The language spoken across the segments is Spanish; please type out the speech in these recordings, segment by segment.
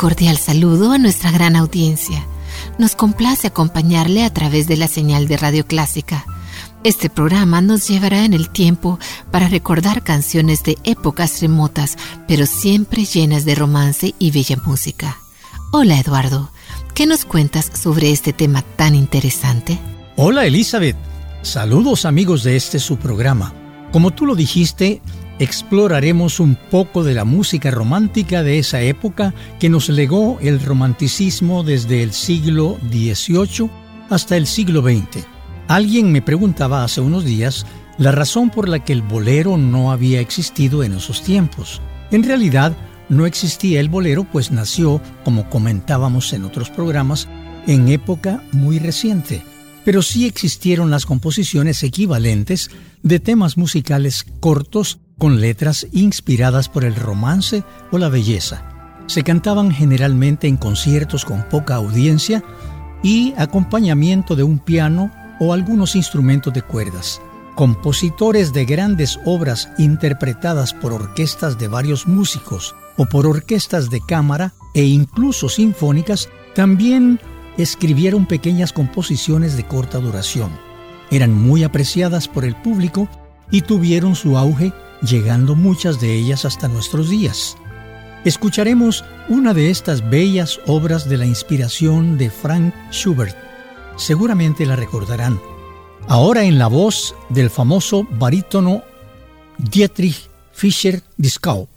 Cordial saludo a nuestra gran audiencia. Nos complace acompañarle a través de la señal de Radio Clásica. Este programa nos llevará en el tiempo para recordar canciones de épocas remotas, pero siempre llenas de romance y bella música. Hola Eduardo, ¿qué nos cuentas sobre este tema tan interesante? Hola Elizabeth, saludos amigos de este su programa. Como tú lo dijiste, exploraremos un poco de la música romántica de esa época que nos legó el romanticismo desde el siglo XVIII hasta el siglo XX. Alguien me preguntaba hace unos días la razón por la que el bolero no había existido en esos tiempos. En realidad, no existía el bolero pues nació, como comentábamos en otros programas, en época muy reciente. Pero sí existieron las composiciones equivalentes de temas musicales cortos con letras inspiradas por el romance o la belleza. Se cantaban generalmente en conciertos con poca audiencia y acompañamiento de un piano o algunos instrumentos de cuerdas. Compositores de grandes obras interpretadas por orquestas de varios músicos o por orquestas de cámara e incluso sinfónicas también escribieron pequeñas composiciones de corta duración. Eran muy apreciadas por el público y tuvieron su auge llegando muchas de ellas hasta nuestros días. Escucharemos una de estas bellas obras de la inspiración de Frank Schubert. Seguramente la recordarán. Ahora en la voz del famoso barítono Dietrich Fischer-Dieskau.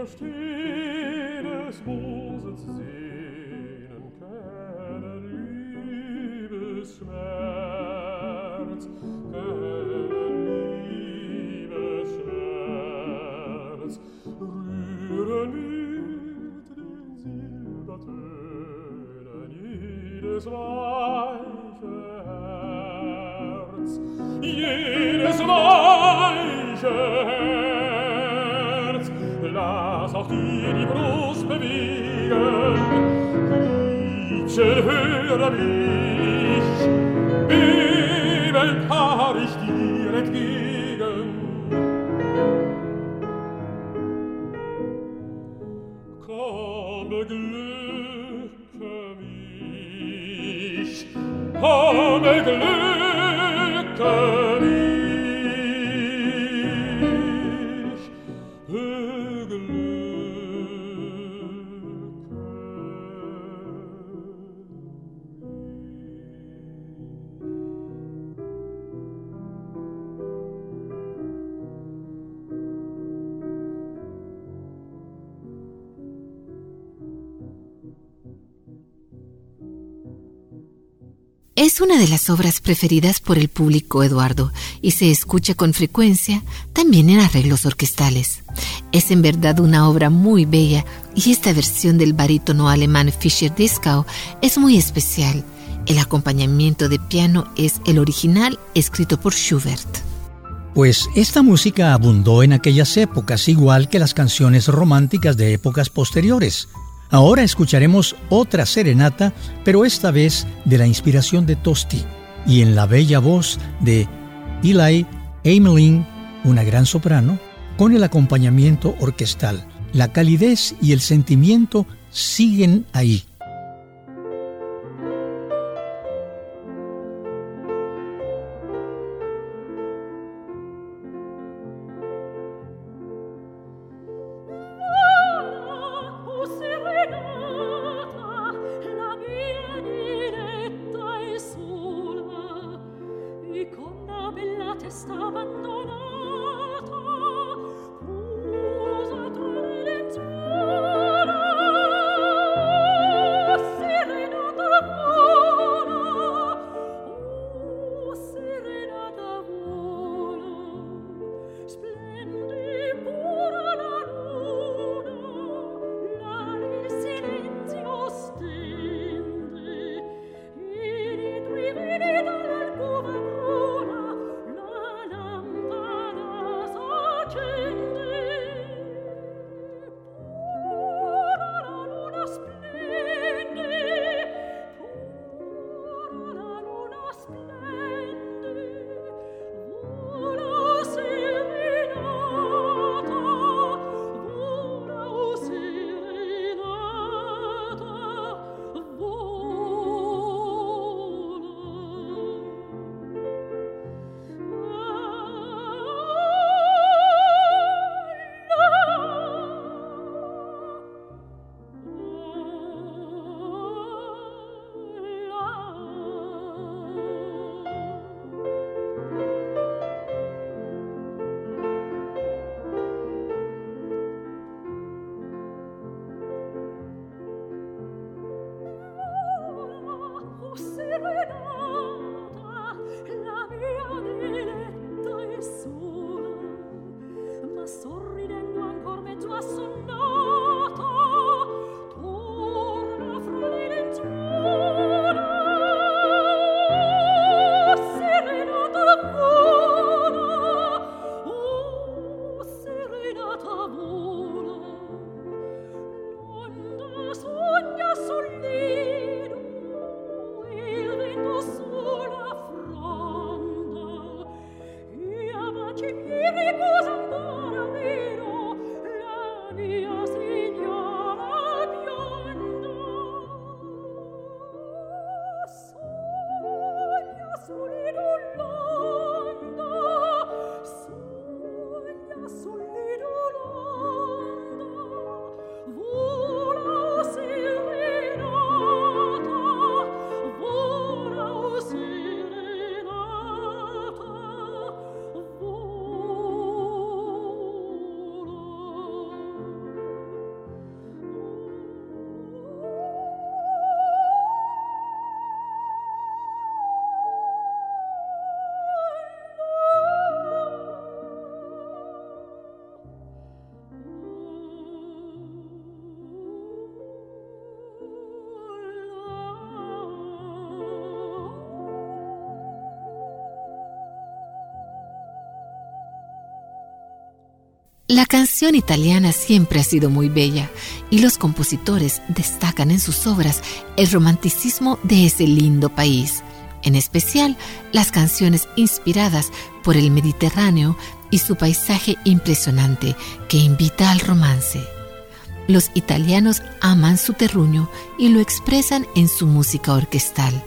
versteh des Bosens See. Glücke mich, habe Glücke una de las obras preferidas por el público, Eduardo, y se escucha con frecuencia también en arreglos orquestales. Es en verdad una obra muy bella y esta versión del barítono alemán Fischer Dieskau es muy especial. El acompañamiento de piano es el original escrito por Schubert. Pues esta música abundó en aquellas épocas, igual que las canciones románticas de épocas posteriores. Ahora escucharemos otra serenata, pero esta vez de la inspiración de Tosti y en la bella voz de Eli Amelin, una gran soprano, con el acompañamiento orquestal. La calidez y el sentimiento siguen ahí. La canción italiana siempre ha sido muy bella y los compositores destacan en sus obras el romanticismo de ese lindo país, en especial las canciones inspiradas por el Mediterráneo y su paisaje impresionante que invita al romance. Los italianos aman su terruño y lo expresan en su música orquestal,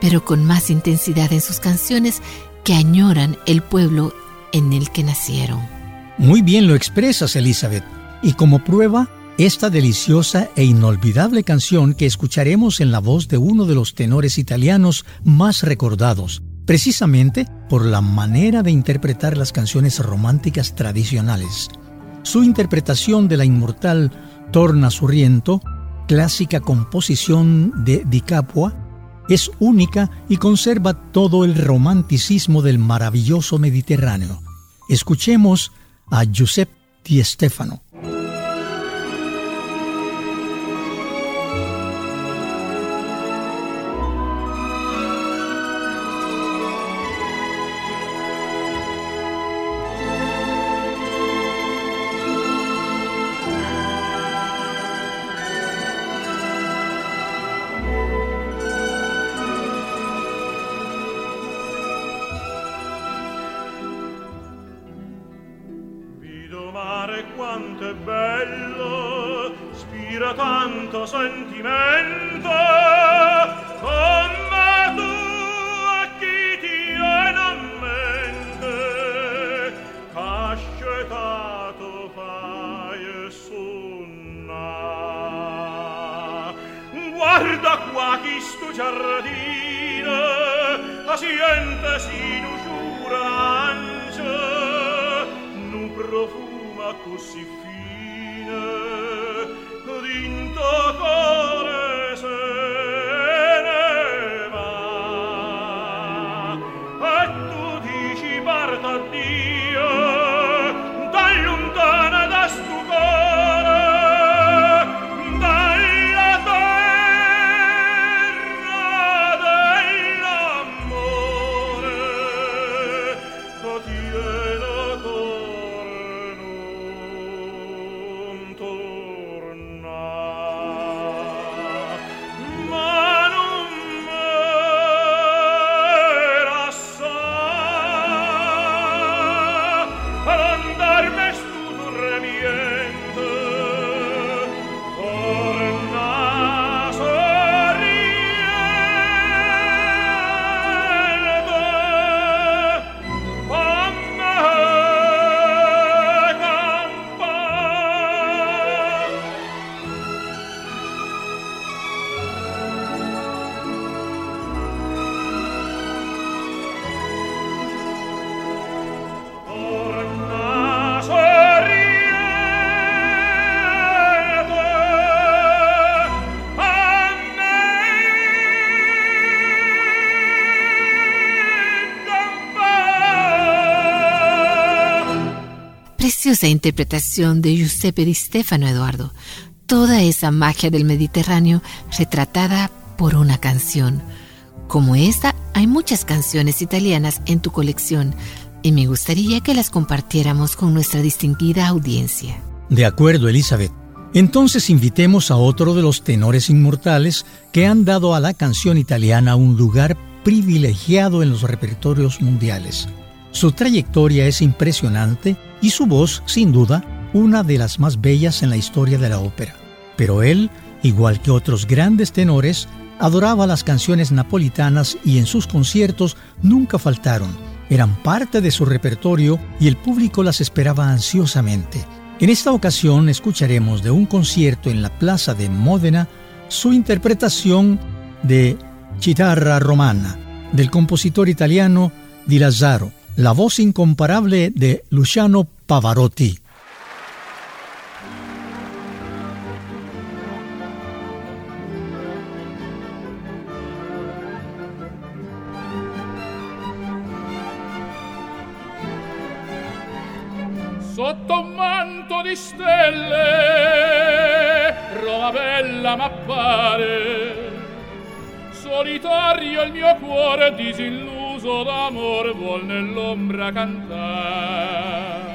pero con más intensidad en sus canciones que añoran el pueblo en el que nacieron. Muy bien lo expresas, Elizabeth. Y como prueba, esta deliciosa e inolvidable canción que escucharemos en la voz de uno de los tenores italianos más recordados, precisamente por la manera de interpretar las canciones románticas tradicionales. Su interpretación de la inmortal Torna Surriento, clásica composición de Di Capua, es única y conserva todo el romanticismo del maravilloso Mediterráneo. Escuchemos a Giuseppe Di Stefano. quanto è bello, spira tanto sentimento, come tu a chi ti viene a mente, cascetato fai e sunna. Guarda qua chi sto giardino, paziente si nusura, nu profumo, così fine d'intacar preciosa interpretación de Giuseppe Di Stefano Eduardo. Toda esa magia del Mediterráneo retratada por una canción. Como esta, hay muchas canciones italianas en tu colección y me gustaría que las compartiéramos con nuestra distinguida audiencia. De acuerdo, Elizabeth. Entonces invitemos a otro de los tenores inmortales que han dado a la canción italiana un lugar privilegiado en los repertorios mundiales. Su trayectoria es impresionante y su voz, sin duda, una de las más bellas en la historia de la ópera. Pero él, igual que otros grandes tenores, adoraba las canciones napolitanas y en sus conciertos nunca faltaron. Eran parte de su repertorio y el público las esperaba ansiosamente. En esta ocasión escucharemos de un concierto en la plaza de Módena su interpretación de Chitarra Romana del compositor italiano Di Lazzaro la voz incomparable de Luciano Pavarotti. Sotto un manto di stelle, Roma bella m'appare, solitario il mio cuore disilluso d'amor vuol nell'ombra cantar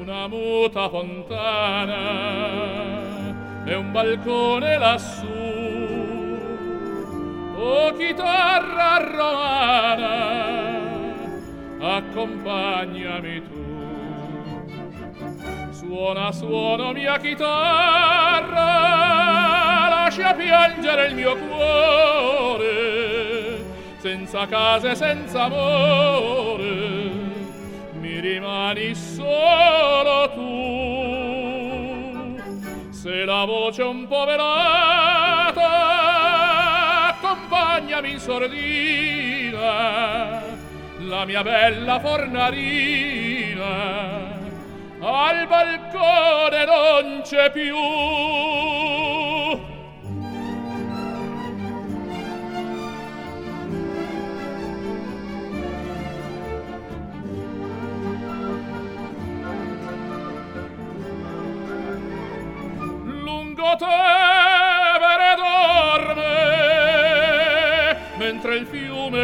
una muta fontana e un balcone lassù. Oh chitarra romana, accompagnami tu. Suona, suona mia chitarra, lascia piangere il mio cuore, senza casa e senza amore, mi rimani solo tu. Se la voce un po' velata, accompagnami in sordina, la mia bella fornarina, al balcone non c'è più.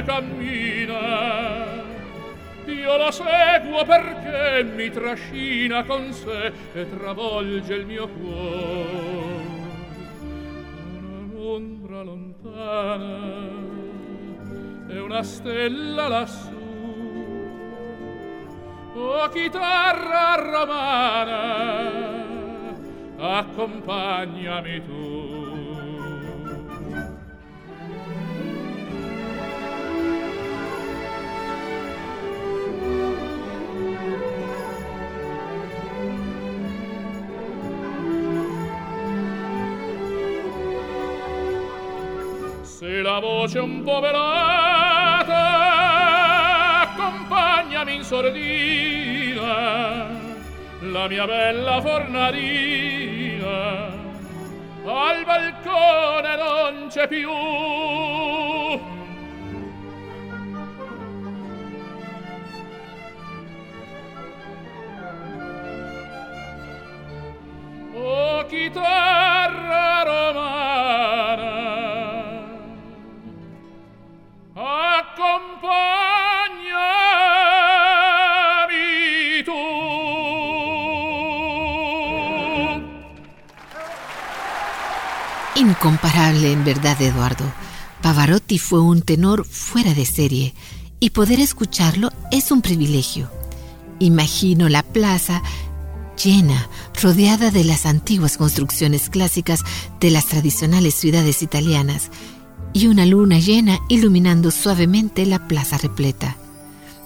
Cammina io la seguo perché mi trascina con sé e travolge il mio cuore. Un'ombra lontana e una stella lassù. Oh chitarra romana, accompagnami tu. La voce un po' velata, accompagnami in sordina, la mia bella fornarina, al balcone non c'è più. Incomparable en verdad, Eduardo. Pavarotti fue un tenor fuera de serie y poder escucharlo es un privilegio. Imagino la plaza llena, rodeada de las antiguas construcciones clásicas de las tradicionales ciudades italianas y una luna llena iluminando suavemente la plaza repleta.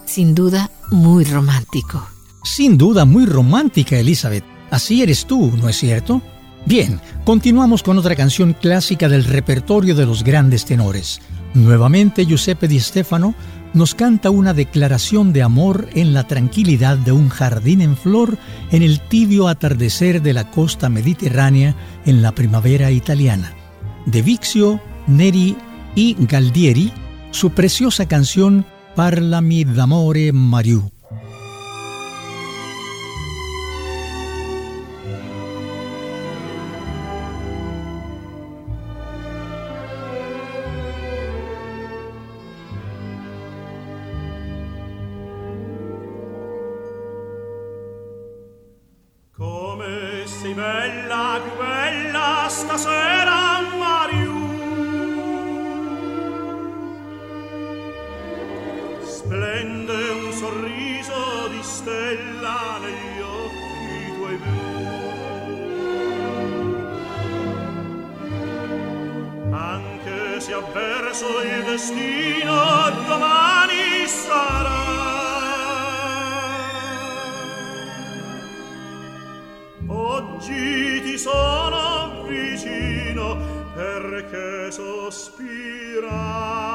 Sin duda, muy romántico. Sin duda muy romántica, Elizabeth. Así eres tú, ¿no es cierto? Bien, continuamos con otra canción clásica del repertorio de los grandes tenores. Nuevamente Giuseppe Di Stefano nos canta una declaración de amor en la tranquilidad de un jardín en flor en el tibio atardecer de la costa mediterránea en la primavera italiana. De Vixio, Neri y Galdieri, su preciosa canción Parlami d'amore Mariù. perché sospirai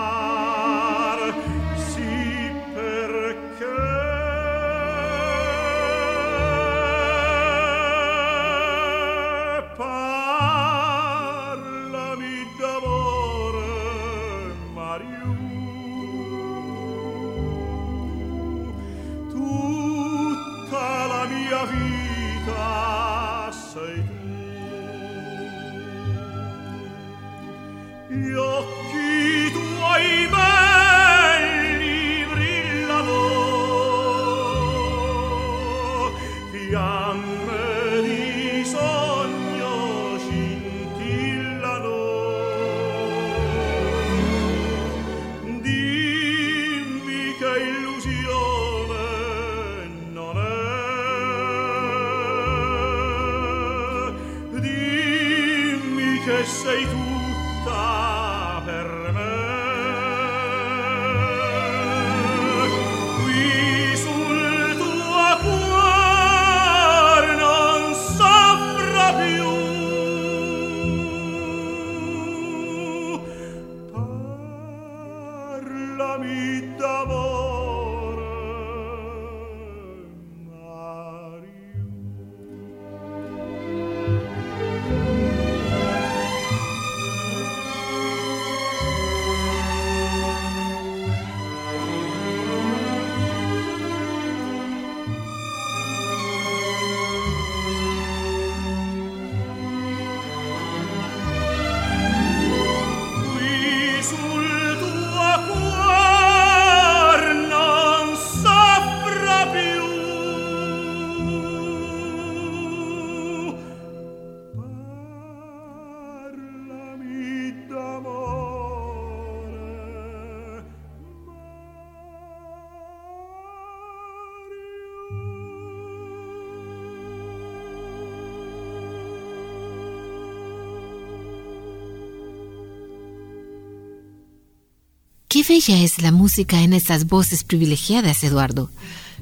Qué bella es la música en esas voces privilegiadas, Eduardo.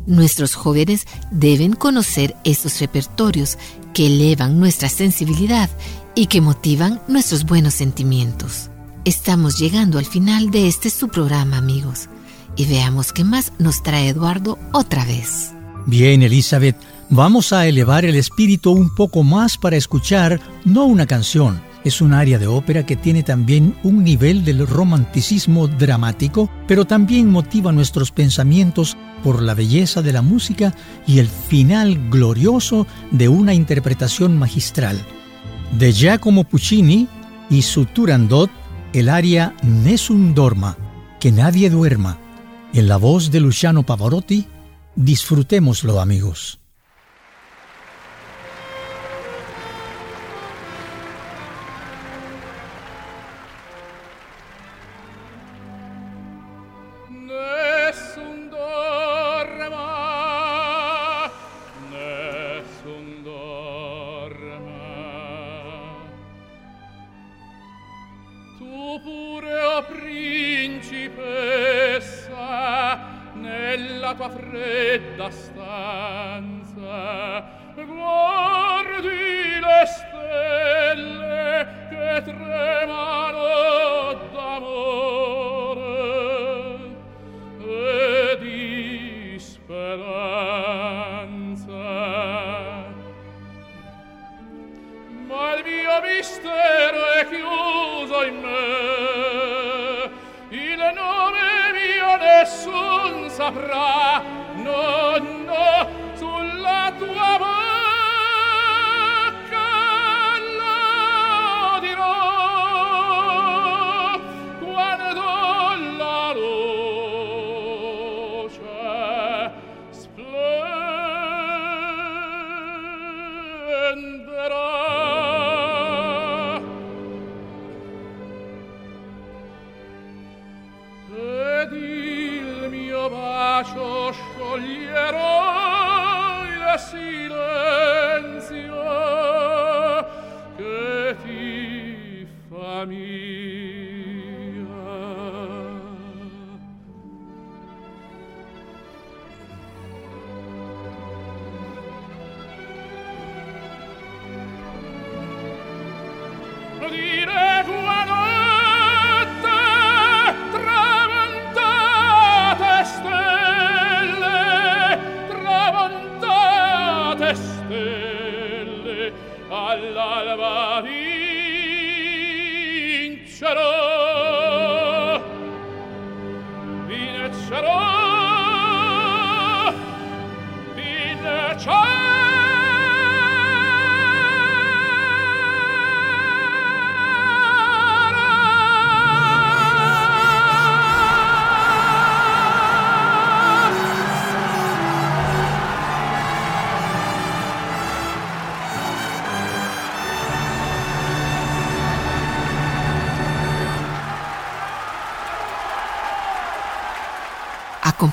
Nuestros jóvenes deben conocer esos repertorios que elevan nuestra sensibilidad y que motivan nuestros buenos sentimientos. Estamos llegando al final de este su programa, amigos, y veamos qué más nos trae Eduardo otra vez. Bien, Elizabeth, vamos a elevar el espíritu un poco más para escuchar no una canción, es un área de ópera que tiene también un nivel del romanticismo dramático, pero también motiva nuestros pensamientos por la belleza de la música y el final glorioso de una interpretación magistral. De Giacomo Puccini y su Turandot, el aria Nessun Dorma, que nadie duerma, en la voz de Luciano Pavarotti, disfrutémoslo amigos.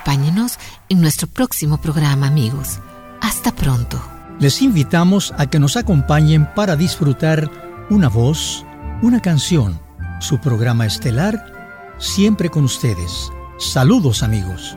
Acompáñenos en nuestro próximo programa, amigos. Hasta pronto. Les invitamos a que nos acompañen para disfrutar una voz, una canción, su programa estelar, siempre con ustedes. Saludos amigos.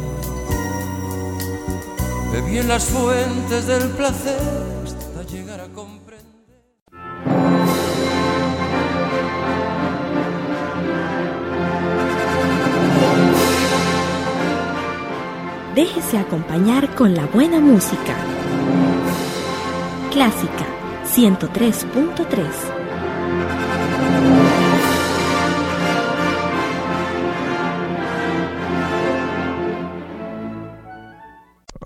Bebí en las fuentes del placer hasta llegar a comprender. Déjese acompañar con la buena música. Clásica 103.3